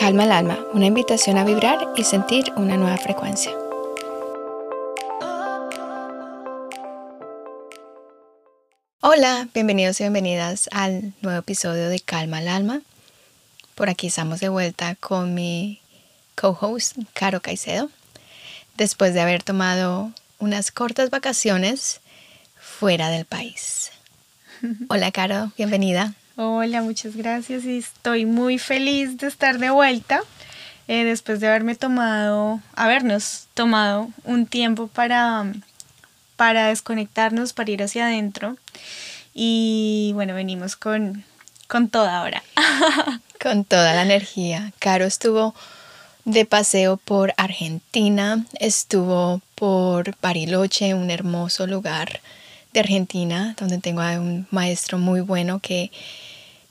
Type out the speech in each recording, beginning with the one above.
Calma el alma, una invitación a vibrar y sentir una nueva frecuencia. Hola, bienvenidos y bienvenidas al nuevo episodio de Calma el alma. Por aquí estamos de vuelta con mi co-host, Caro Caicedo, después de haber tomado unas cortas vacaciones fuera del país. Hola, Caro, bienvenida. Hola, muchas gracias y estoy muy feliz de estar de vuelta eh, después de haberme tomado, habernos tomado un tiempo para, para desconectarnos, para ir hacia adentro. Y bueno, venimos con, con toda ahora. con toda la energía. Caro estuvo de paseo por Argentina, estuvo por Bariloche, un hermoso lugar de Argentina, donde tengo a un maestro muy bueno que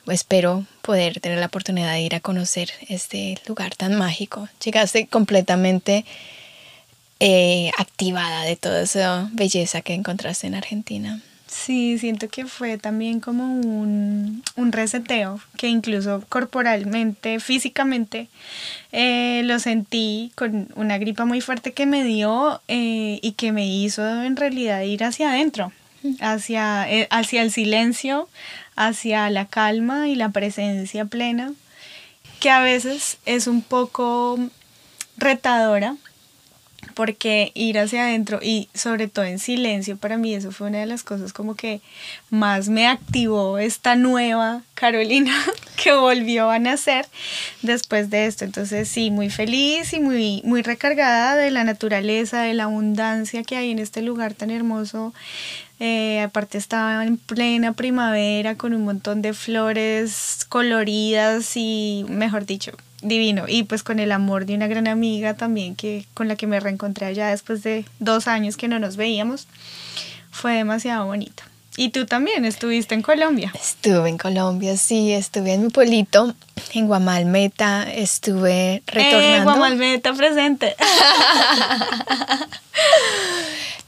espero poder tener la oportunidad de ir a conocer este lugar tan mágico. Llegaste completamente eh, activada de toda esa belleza que encontraste en Argentina. Sí, siento que fue también como un, reseteo, que incluso corporalmente, físicamente, eh, lo sentí con una gripa muy fuerte que me dio eh, y que me hizo en realidad ir hacia adentro, hacia, hacia el silencio, hacia la calma y la presencia plena, que a veces es un poco retadora, porque ir hacia adentro y sobre todo en silencio, para mí eso fue una de las cosas como que más me activó esta nueva Carolina que volvió a nacer después de esto. Entonces sí, muy feliz y muy, muy recargada de la naturaleza, de la abundancia que hay en este lugar tan hermoso eh, aparte estaba en plena primavera con un montón de flores coloridas y, mejor dicho, divino. Y pues con el amor de una gran amiga también que con la que me reencontré allá después de dos años que no nos veíamos. Fue demasiado bonito. Y tú también estuviste en Colombia. Estuve en Colombia, sí, estuve en mi pueblito, en Guamalmeta, estuve retornando. Eh, Guamalmeta presente.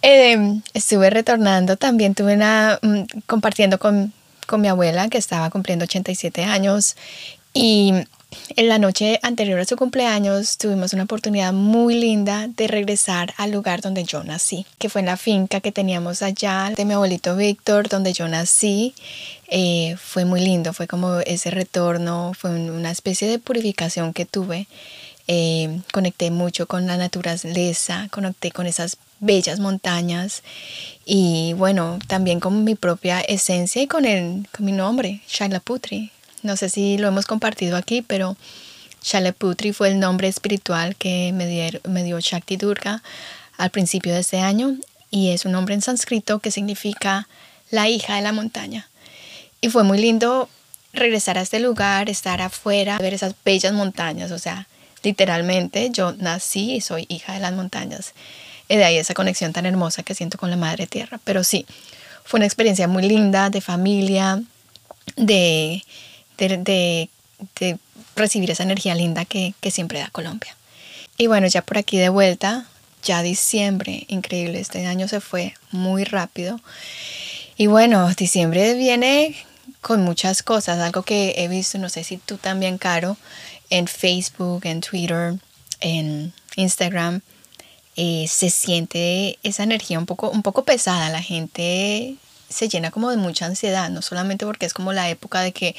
Eh, estuve retornando, también tuve una, mm, compartiendo con, con mi abuela que estaba cumpliendo 87 años y en la noche anterior a su cumpleaños tuvimos una oportunidad muy linda de regresar al lugar donde yo nací, que fue en la finca que teníamos allá de mi abuelito Víctor, donde yo nací. Eh, fue muy lindo, fue como ese retorno, fue una especie de purificación que tuve. Eh, conecté mucho con la naturaleza, conecté con esas bellas montañas y bueno, también con mi propia esencia y con, el, con mi nombre, Shaila Putri. No sé si lo hemos compartido aquí, pero Shaila Putri fue el nombre espiritual que me, me dio Shakti Durga al principio de este año y es un nombre en sánscrito que significa la hija de la montaña. Y fue muy lindo regresar a este lugar, estar afuera, ver esas bellas montañas, o sea, literalmente yo nací y soy hija de las montañas. Y de ahí esa conexión tan hermosa que siento con la Madre Tierra. Pero sí, fue una experiencia muy linda de familia, de, de, recibir esa energía linda que, que siempre da Colombia. Y bueno, ya por aquí de vuelta, ya diciembre, increíble, este año se fue muy rápido. Y bueno, diciembre viene con muchas cosas, algo que he visto, no sé si tú también, Caro, en Facebook, en Twitter, en Instagram, eh, se siente esa energía un poco, un poco pesada. La gente se llena como de mucha ansiedad, no solamente porque es como la época de que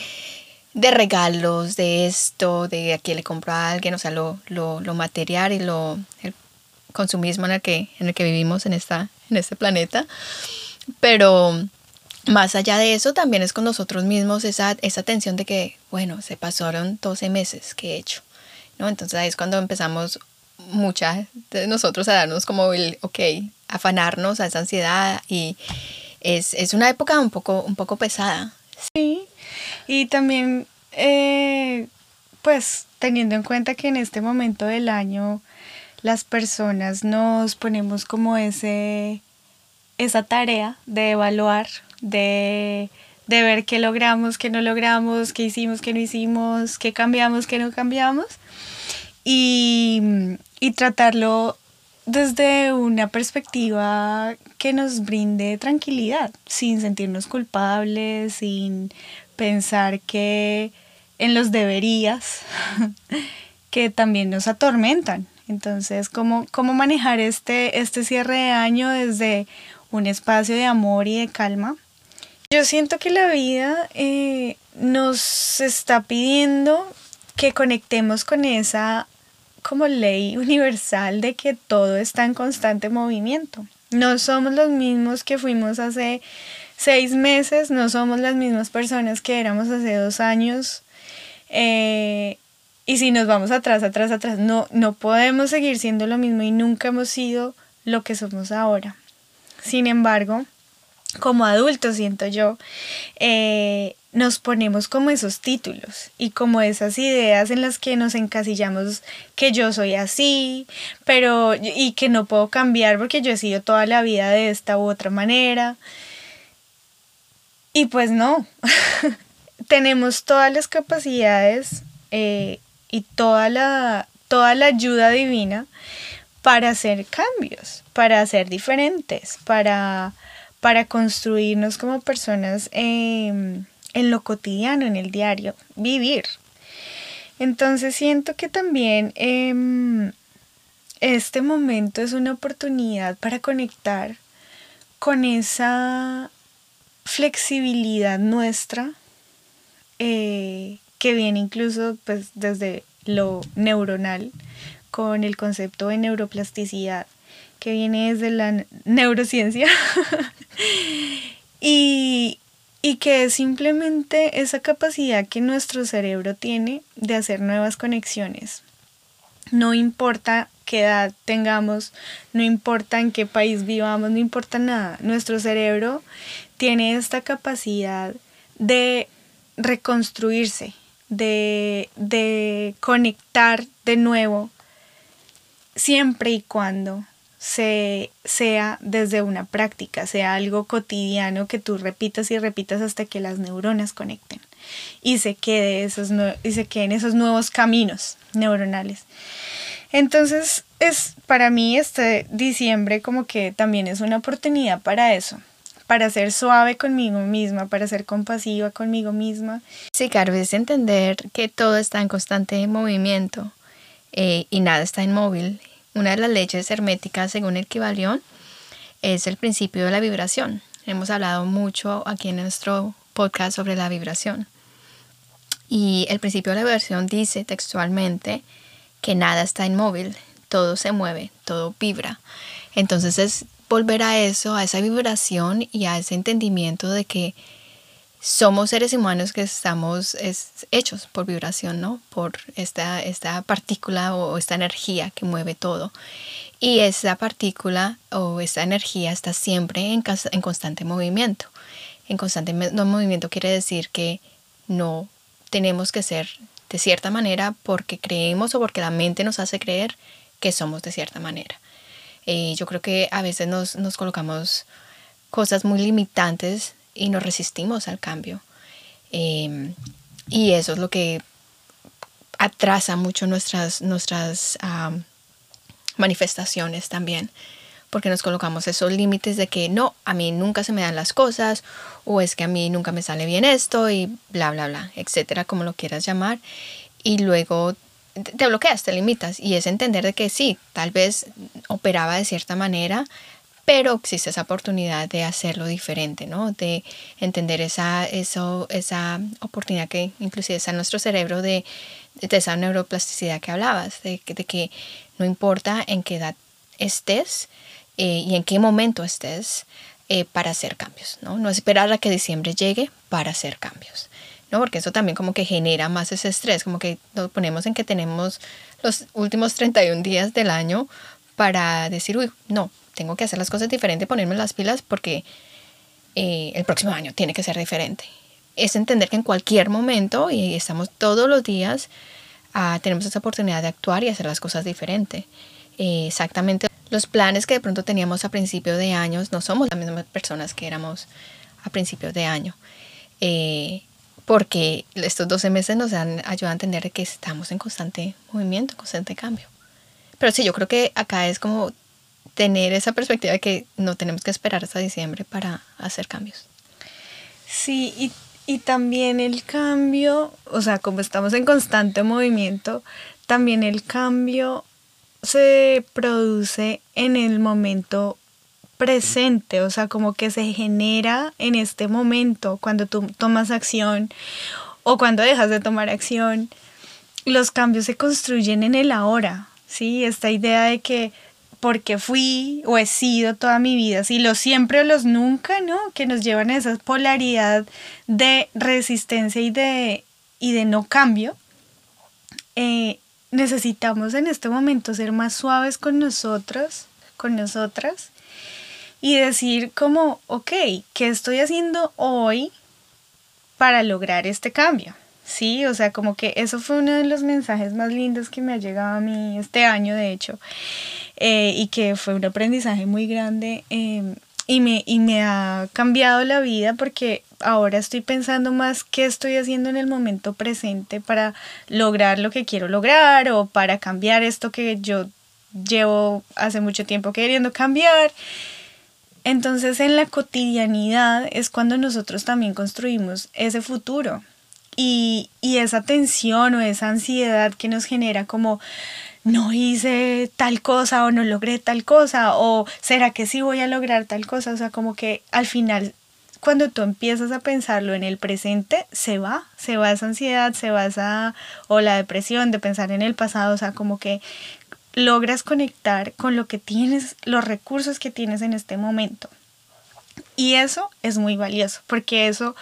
de regalos, de esto, de a quién le compro a alguien, o sea, lo, lo, lo material y lo, el consumismo en el que, en el que vivimos en, esta, en este planeta. Pero más allá de eso, también es con nosotros mismos esa, esa tensión de que, bueno, se pasaron 12 meses que he hecho. ¿no? Entonces ahí es cuando empezamos muchas de nosotros a darnos como el, ok, afanarnos a esa ansiedad y es, una época un poco, un poco pesada. Sí, y también, eh, pues teniendo en cuenta que en este momento del año las personas nos ponemos como ese, esa tarea de evaluar, de, de ver qué logramos, qué no logramos, qué hicimos, qué no hicimos, qué cambiamos, qué no cambiamos. Y, y tratarlo desde una perspectiva que nos brinde tranquilidad, sin sentirnos culpables, sin pensar que en los deberías que también nos atormentan. Entonces, ¿cómo, cómo manejar este, este cierre de año desde un espacio de amor y de calma? Yo siento que la vida eh, nos está pidiendo que conectemos con esa como ley universal de que todo está en constante movimiento. No somos los mismos que fuimos hace seis meses, no somos las mismas personas que éramos hace dos años. Eh, y si nos vamos atrás, atrás, atrás, no, no podemos seguir siendo lo mismo y nunca hemos sido lo que somos ahora. Sin embargo, como adultos, siento yo, eh, nos ponemos como esos títulos y como esas ideas en las que nos encasillamos que yo soy así, pero y que no puedo cambiar porque yo he sido toda la vida de esta u otra manera. Y pues no, tenemos todas las capacidades eh, y toda la, toda la ayuda divina para hacer cambios, para ser diferentes, para, para construirnos como personas em, en lo cotidiano, en el diario, vivir. Entonces siento que también em, este momento es una oportunidad para conectar con esa flexibilidad nuestra eh, que viene incluso pues, desde lo neuronal con el concepto de neuroplasticidad que viene desde la neurociencia y, y que es simplemente esa capacidad que nuestro cerebro tiene de hacer nuevas conexiones. No importa qué edad tengamos, no importa en qué país vivamos, no importa nada. Nuestro cerebro tiene esta capacidad de reconstruirse, de, conectar de nuevo, siempre y cuando se, sea desde una práctica, sea algo cotidiano que tú repitas y repitas hasta que las neuronas conecten y se, quede esos y se queden esos nuevos caminos neuronales. Entonces, es para mí este diciembre como que también es una oportunidad para eso, para ser suave conmigo misma, para ser compasiva conmigo misma. Sí, claro, es entender que todo está en constante movimiento eh, y nada está inmóvil. Una de las leyes herméticas, según el Kibalión, es el principio de la vibración. Hemos hablado mucho aquí en nuestro podcast sobre la vibración. Y el principio de la vibración dice textualmente que nada está inmóvil, todo se mueve, todo vibra. Entonces es volver a eso, a esa vibración y a ese entendimiento de que somos seres humanos que estamos hechos por vibración, ¿no? Por esta, esta partícula o esta energía que mueve todo. Y esa partícula o esta energía está siempre en, en constante movimiento. En constante movimiento quiere decir que no tenemos que ser de cierta manera porque creemos o porque la mente nos hace creer que somos de cierta manera. Eh, yo creo que a veces nos, nos, colocamos cosas muy limitantes y nos resistimos al cambio. Em, y eso es lo que atrasa mucho nuestras, nuestras manifestaciones también, porque nos colocamos esos límites de que no, a mí nunca se me dan las cosas, o es que a mí nunca me sale bien esto, y bla, bla, bla, etcétera, como lo quieras llamar. Y luego te bloqueas, te limitas y es entender de que sí, tal vez operaba de cierta manera, pero existe esa oportunidad de hacerlo diferente, ¿no? De entender esa, eso, esa oportunidad que inclusive está en nuestro cerebro de, de esa neuroplasticidad que hablabas, de, que no importa en qué edad estés eh, y en qué momento estés eh, para hacer cambios, ¿no? No esperar a que diciembre llegue para hacer cambios. ¿no? Porque eso también como que genera más ese estrés, como que nos ponemos en que tenemos los últimos 31 días del año para decir, uy, no, tengo que hacer las cosas diferente, ponerme las pilas porque eh, el próximo año tiene que ser diferente. Es entender que en cualquier momento, y estamos todos los días, ah, tenemos esa oportunidad de actuar y hacer las cosas diferente. Eh, exactamente los planes que de pronto teníamos a principio de años no somos las mismas personas que éramos a principios de año. Eh, porque estos 12 meses nos han ayudado a entender que estamos en constante movimiento, constante cambio. Pero sí, yo creo que acá es como tener esa perspectiva de que no tenemos que esperar hasta diciembre para hacer cambios. Sí, y, Y también el cambio, o sea, como estamos en constante movimiento, también el cambio se produce en el momento presente, o sea, como que se genera en este momento, cuando tú tomas acción o cuando dejas de tomar acción, los cambios se construyen en el ahora, ¿sí? Esta idea de que porque fui o he sido toda mi vida, si los siempre o los nunca, ¿no? Que nos llevan a esa polaridad de resistencia y de, y de no cambio. Eh, necesitamos en este momento ser más suaves con nosotros, con nosotras, y decir como, ok, ¿qué estoy haciendo hoy para lograr este cambio? Sí, o sea, como que eso fue uno de los mensajes más lindos que me ha llegado a mí este año, de hecho. Eh, y que fue un aprendizaje muy grande em, y, me, y me ha cambiado la vida porque ahora estoy pensando más qué estoy haciendo en el momento presente para lograr lo que quiero lograr o para cambiar esto que yo llevo hace mucho tiempo queriendo cambiar. Entonces en la cotidianidad es cuando nosotros también construimos ese futuro y, y esa tensión o esa ansiedad que nos genera como no hice tal cosa o no logré tal cosa o será que sí voy a lograr tal cosa, o sea, como que al final cuando tú empiezas a pensarlo en el presente, se va, se va esa ansiedad, se va esa o la depresión de pensar en el pasado, o sea, como que logras conectar con lo que tienes, los recursos que tienes en este momento. Y eso es muy valioso, porque eso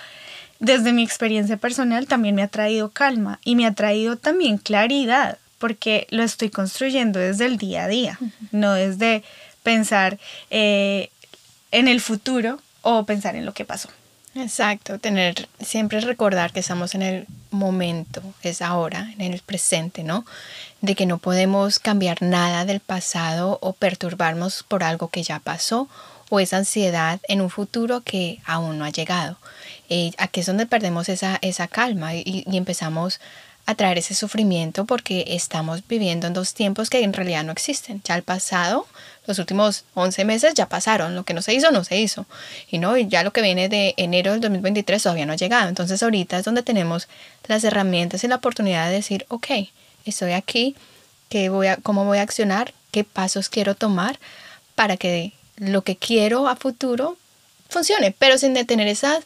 desde mi experiencia personal también me ha traído calma y me ha traído también claridad, porque lo estoy construyendo desde el día a día, no desde pensar eh, en el futuro o pensar en lo que pasó. Exacto, tener siempre recordar que estamos en el momento, es ahora, en el presente, ¿no? De que no podemos cambiar nada del pasado o perturbarnos por algo que ya pasó o esa ansiedad en un futuro que aún no ha llegado. Eh, aquí es donde perdemos esa, esa calma y, y empezamos a traer ese sufrimiento porque estamos viviendo en dos tiempos que en realidad no existen. Ya el pasado, los últimos 11 meses ya pasaron, lo que no se hizo, no se hizo. Y no, ya lo que viene de enero del 2023 todavía no ha llegado. Entonces ahorita es donde tenemos las herramientas y la oportunidad de decir, ok, estoy aquí, ¿qué voy a, ¿cómo voy a accionar? ¿Qué pasos quiero tomar para que lo que quiero a futuro funcione? Pero sin detener esa,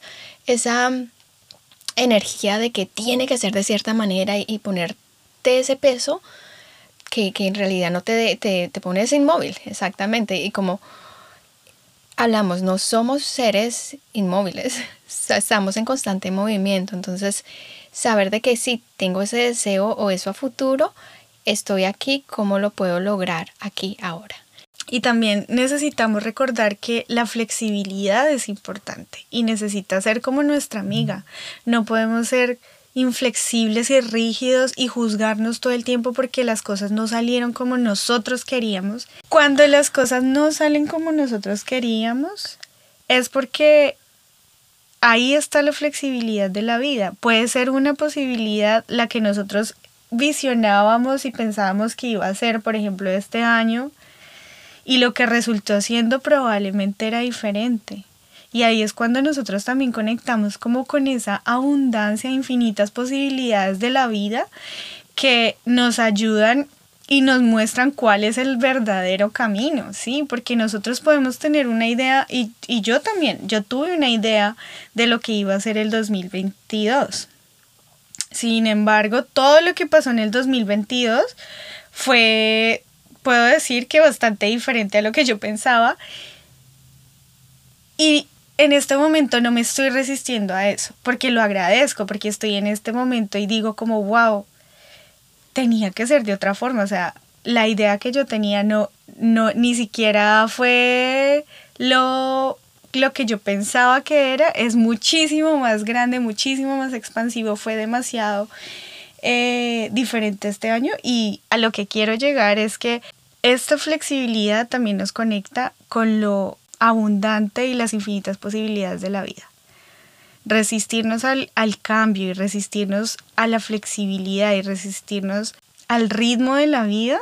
esa energía de que tiene que ser de cierta manera y, ponerte ese peso que, en realidad no te, te, te pones inmóvil, exactamente. Y como hablamos, no somos seres inmóviles, estamos en constante movimiento. Entonces, saber de que si tengo ese deseo o eso a futuro, estoy aquí, ¿cómo lo puedo lograr aquí ahora? Y también necesitamos recordar que la flexibilidad es importante y necesita ser como nuestra amiga. No podemos ser inflexibles y rígidos y juzgarnos todo el tiempo porque las cosas no salieron como nosotros queríamos. Cuando las cosas no salen como nosotros queríamos, es porque ahí está la flexibilidad de la vida. Puede ser una posibilidad la que nosotros visionábamos y pensábamos que iba a ser, por ejemplo, este año y lo que resultó siendo probablemente era diferente. Y ahí es cuando nosotros también conectamos como con esa abundancia, infinitas posibilidades de la vida que nos ayudan y nos muestran cuál es el verdadero camino, ¿sí? Porque nosotros podemos tener una idea, y, y yo también, yo tuve una idea de lo que iba a ser el 2022. Sin embargo, todo lo que pasó en el 2022 fue puedo decir que bastante diferente a lo que yo pensaba. Y en este momento no me estoy resistiendo a eso, porque lo agradezco, porque estoy en este momento y digo como, wow, tenía que ser de otra forma, o sea, la idea que yo tenía no, no, ni siquiera fue lo, lo que yo pensaba que era, es muchísimo más grande, muchísimo más expansivo, fue demasiado eh, diferente este año y a lo que quiero llegar es que esta flexibilidad también nos conecta con lo abundante y las infinitas posibilidades de la vida. Resistirnos al, al cambio y resistirnos a la flexibilidad y resistirnos al ritmo de la vida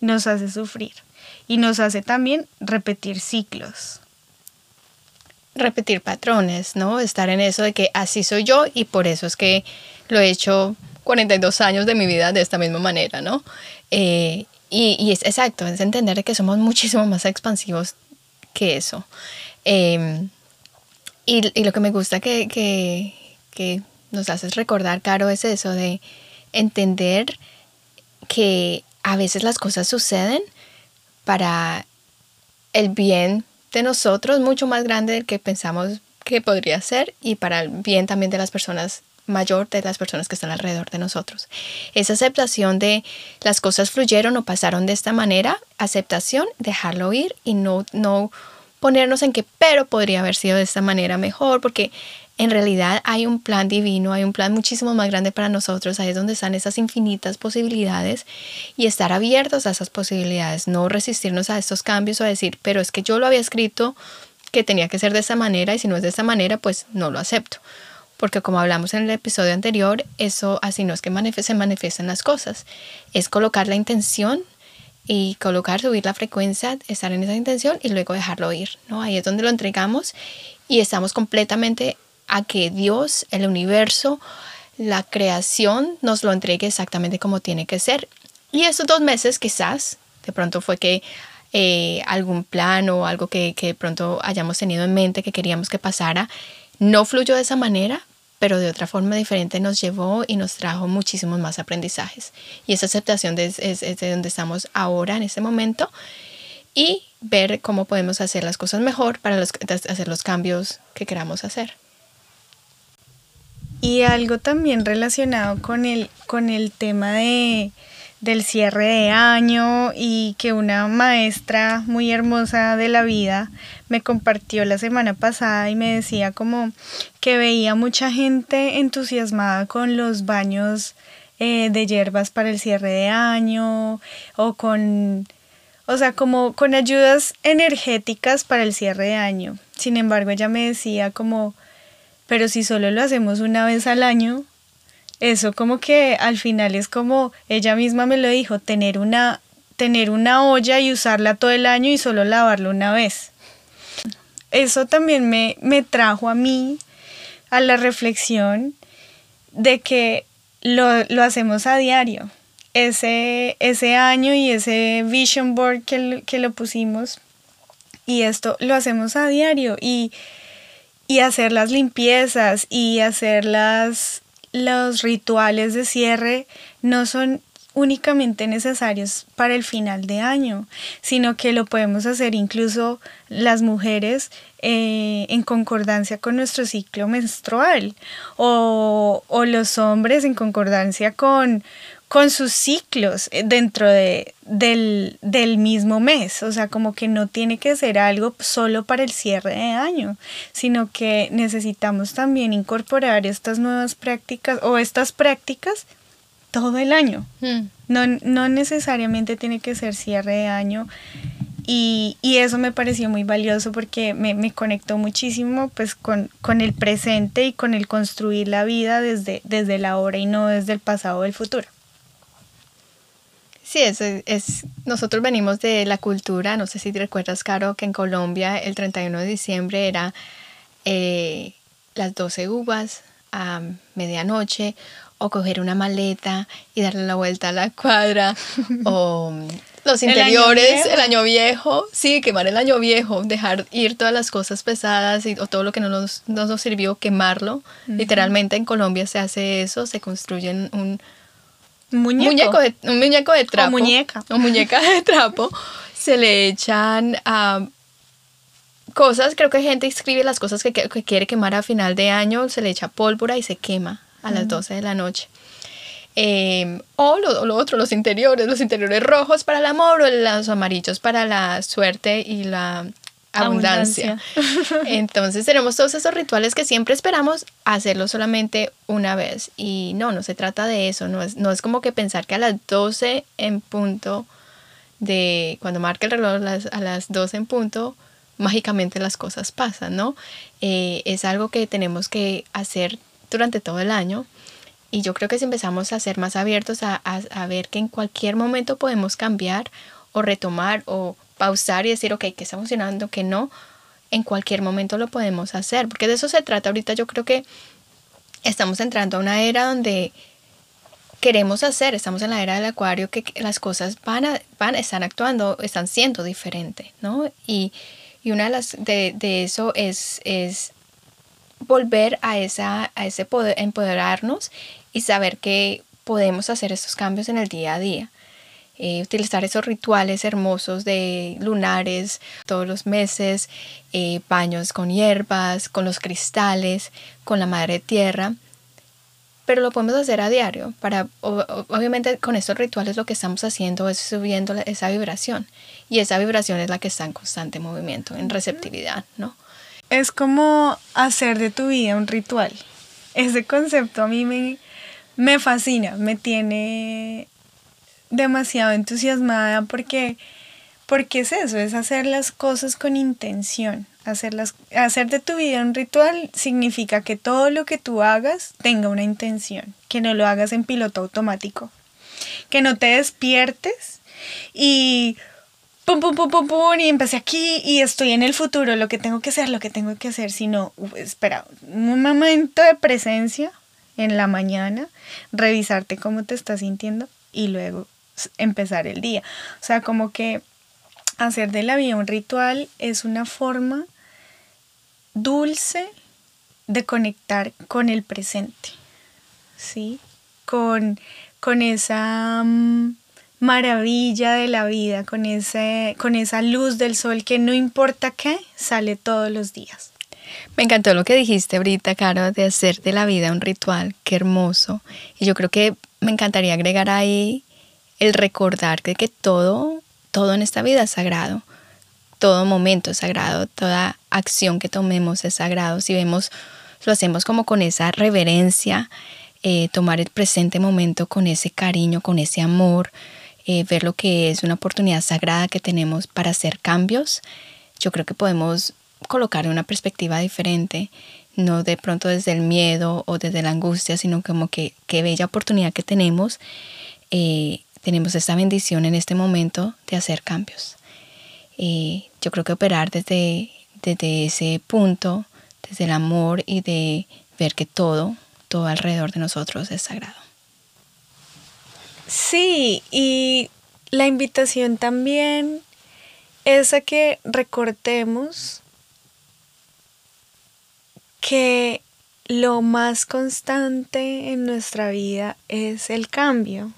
nos hace sufrir y nos hace también repetir ciclos. repetir patrones, ¿no? Estar en eso de que así soy yo y por eso es que lo he hecho 42 años de mi vida de esta misma manera, ¿no? Eh, y, es exacto, es entender que somos muchísimo más expansivos que eso. Em, y, lo que me gusta que, que, que nos haces recordar, Caro, es eso de entender que a veces las cosas suceden para el bien de nosotros, mucho más grande del que pensamos que podría ser, y para el bien también de las personas mayor de las personas que están alrededor de nosotros. Esa aceptación de las cosas fluyeron o pasaron de esta manera, aceptación, dejarlo ir y no, no ponernos en que, pero podría haber sido de esta manera mejor, porque en realidad hay un plan divino, hay un plan muchísimo más grande para nosotros, ahí es donde están esas infinitas posibilidades y estar abiertos a esas posibilidades, no resistirnos a estos cambios o a decir, pero es que yo lo había escrito que tenía que ser de esa manera y si no es de esa manera, pues no lo acepto porque como hablamos en el episodio anterior, eso así no es que se manifiestan las cosas, es colocar la intención y colocar, subir la frecuencia, estar en esa intención y luego dejarlo ir, ¿no? Ahí es donde lo entregamos y estamos completamente a que Dios, el universo, la creación nos lo entregue exactamente como tiene que ser. Y esos dos meses quizás, de pronto fue que eh, algún plan o algo que, que de pronto hayamos tenido en mente que queríamos que pasara, no fluyó de esa manera, pero de otra forma diferente nos llevó y nos trajo muchísimos más aprendizajes. Y esa aceptación es, de donde estamos ahora, en este momento, y ver cómo podemos hacer las cosas mejor para hacer los cambios que queramos hacer. Y algo también relacionado con el, con el tema de, del cierre de año y que una maestra muy hermosa de la vida me compartió la semana pasada y me decía como que veía mucha gente entusiasmada con los baños eh, de hierbas para el cierre de año o con o sea, como con ayudas energéticas para el cierre de año. Sin embargo, ella me decía como, pero si solo lo hacemos una vez al año, eso como que al final es como ella misma me lo dijo, tener una, tener una olla y usarla todo el año y solo lavarla una vez. Eso también me, me trajo a mí a la reflexión de que lo, lo hacemos a diario. Ese, ese año y ese vision board que, que lo pusimos y esto lo hacemos a diario y, y hacer las limpiezas y hacer las, los rituales de cierre no son únicamente necesarios para el final de año, sino que lo podemos hacer incluso las mujeres eh, en concordancia con nuestro ciclo menstrual o, o los hombres en concordancia con, con sus ciclos eh, dentro de, del, del, mismo mes. O sea, como que no tiene que ser algo solo para el cierre de año, sino que necesitamos también incorporar estas nuevas prácticas o estas prácticas todo el año. Hmm. No, no necesariamente tiene que ser cierre de año. Y, y, eso me pareció muy valioso porque me, me conectó muchísimo pues con, con, el presente y con el construir la vida desde, desde la hora y no desde el pasado o el futuro. Sí, es, es, nosotros venimos de la cultura, no sé si te recuerdas, Caro, que en Colombia el 31 de diciembre era eh, las 12 uvas a medianoche, o coger una maleta y darle la vuelta a la cuadra, o los interiores, el año, viejo, sí, quemar el año viejo, dejar ir todas las cosas pesadas y, o todo lo que no nos, nos sirvió, quemarlo. Literalmente en Colombia se hace eso, se construyen un un muñeco. de, un muñeco de trapo. O muñeca. O muñeca de trapo. se le echan a cosas, creo que gente escribe las cosas que, quiere quemar a final de año, se le echa pólvora y se quema a las 12 de la noche. Em, o lo, lo, otro, los interiores, los interiores rojos para el amor o los amarillos para la suerte y la abundancia. Entonces tenemos todos esos rituales que siempre esperamos hacerlo solamente una vez. Y no, no se trata de eso. No es, no es como que pensar que a las 12 en punto de cuando marca el reloj a las, 12 en punto, mágicamente las cosas pasan, ¿no? Eh, es algo que tenemos que hacer durante todo el año. Y yo creo que si empezamos a ser más abiertos a, a ver que en cualquier momento podemos cambiar o retomar o pausar y decir, ok, ¿qué está funcionando? ¿Qué no? en cualquier momento lo podemos hacer, porque de eso se trata. Ahorita yo creo que estamos entrando a una era donde queremos hacer, estamos en la era del acuario, que las cosas van a, van, están actuando, están siendo diferentes, ¿no? Y, una de las de, de, eso es, es volver a, esa, a ese poder, empoderarnos y saber que podemos hacer estos cambios en el día a día. Eh, utilizar esos rituales hermosos de lunares todos los meses, eh, baños con hierbas, con los cristales, con la madre tierra. Pero lo podemos hacer a diario. Para, obviamente con estos rituales lo que estamos haciendo es subiendo esa vibración. Y esa vibración es la que está en constante movimiento, en receptividad, ¿no? Es como hacer de tu vida un ritual. Ese concepto a mí me, me fascina, me tiene demasiado entusiasmada porque, porque es eso, es hacer las cosas con intención. Hacerlas, hacer de tu vida un ritual significa que todo lo que tú hagas tenga una intención, que no lo hagas en piloto automático, que no te despiertes y pum, pum, pum, pum, pum, y empecé aquí y estoy en el futuro, lo que tengo que hacer, lo que tengo que hacer, sino, espera, un momento de presencia en la mañana, revisarte cómo te estás sintiendo y luego empezar el día. O sea, como que hacer de la vida un ritual es una forma dulce de conectar con el presente, ¿sí? Con, con esa mm, maravilla de la vida, con, ese, con esa luz del sol que no importa qué, sale todos los días. Me encantó lo que dijiste ahorita, Caro, de hacer de la vida un ritual, qué hermoso. Y yo creo que me encantaría agregar ahí el recordar de que todo, todo en esta vida es sagrado, todo momento es sagrado, toda acción que tomemos es sagrado. Si vemos, lo hacemos como con esa reverencia, eh, tomar el presente momento con ese cariño, con ese amor, eh, ver lo que es una oportunidad sagrada que tenemos para hacer cambios, yo creo que podemos colocar una perspectiva diferente, no de pronto desde el miedo o desde la angustia, sino como que qué bella oportunidad que tenemos eh, tenemos esta bendición en este momento de hacer cambios. y yo creo que operar desde, desde ese punto, desde el amor y de ver que todo, todo alrededor de nosotros es sagrado. Sí, y la invitación también es a que recortemos que lo más constante en nuestra vida es el cambio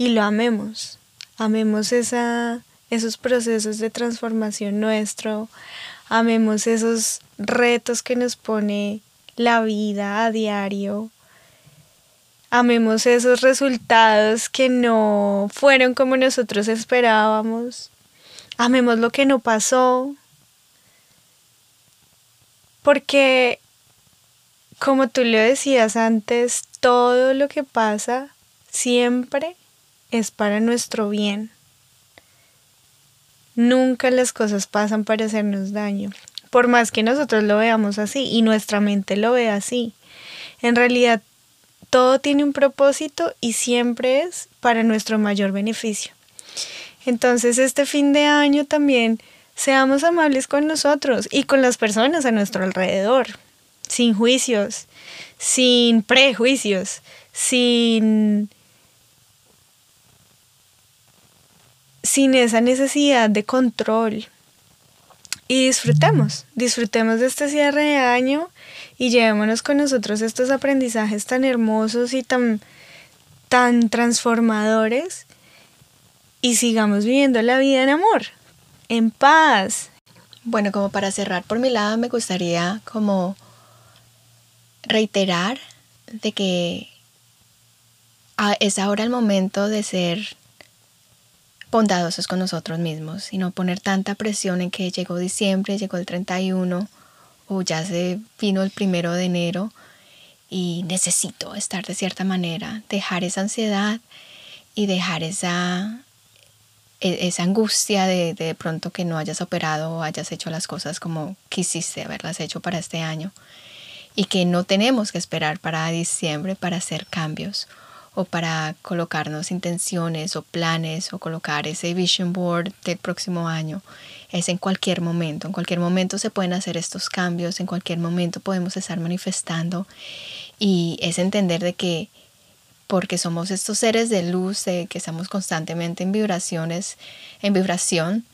y lo amemos. Amemos esa, esos procesos de transformación nuestro, amemos esos retos que nos pone la vida a diario, amemos esos resultados que no fueron como nosotros esperábamos, amemos lo que no pasó, porque como tú lo decías antes, todo lo que pasa siempre es para nuestro bien. Nunca las cosas pasan para hacernos daño, por más que nosotros lo veamos así y nuestra mente lo vea así. En realidad, todo tiene un propósito y siempre es para nuestro mayor beneficio. Entonces, este fin de año también seamos amables con nosotros y con las personas a nuestro alrededor, sin juicios, sin prejuicios, sin sin esa necesidad de control. Y disfrutemos, disfrutemos de este cierre de año y llevémonos con nosotros estos aprendizajes tan hermosos y tan, tan transformadores y sigamos viviendo la vida en amor, en paz. Bueno, como para cerrar por mi lado, me gustaría como reiterar de que es ahora el momento de ser bondadosos con nosotros mismos y no poner tanta presión en que llegó diciembre, llegó el 31 o ya se vino el primero de enero. Y necesito estar de cierta manera, dejar esa ansiedad y dejar esa, e, esa angustia de, de pronto que no hayas operado o hayas hecho las cosas como quisiste haberlas hecho para este año. Y que no tenemos que esperar para diciembre para hacer cambios o para colocarnos intenciones o planes o colocar ese vision board del próximo año. Es en cualquier momento, en cualquier momento se pueden hacer estos cambios, en cualquier momento podemos estar manifestando y es entender de que porque somos estos seres de luz, que estamos constantemente en vibraciones, en vibración,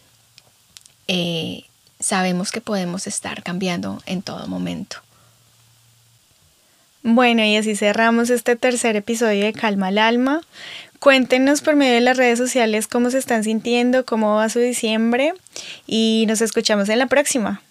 eh, sabemos que podemos estar cambiando en todo momento. Bueno, y así cerramos este tercer episodio de Calma al Alma. Cuéntenos por medio de las redes sociales cómo se están sintiendo, cómo va su diciembre y nos escuchamos en la próxima.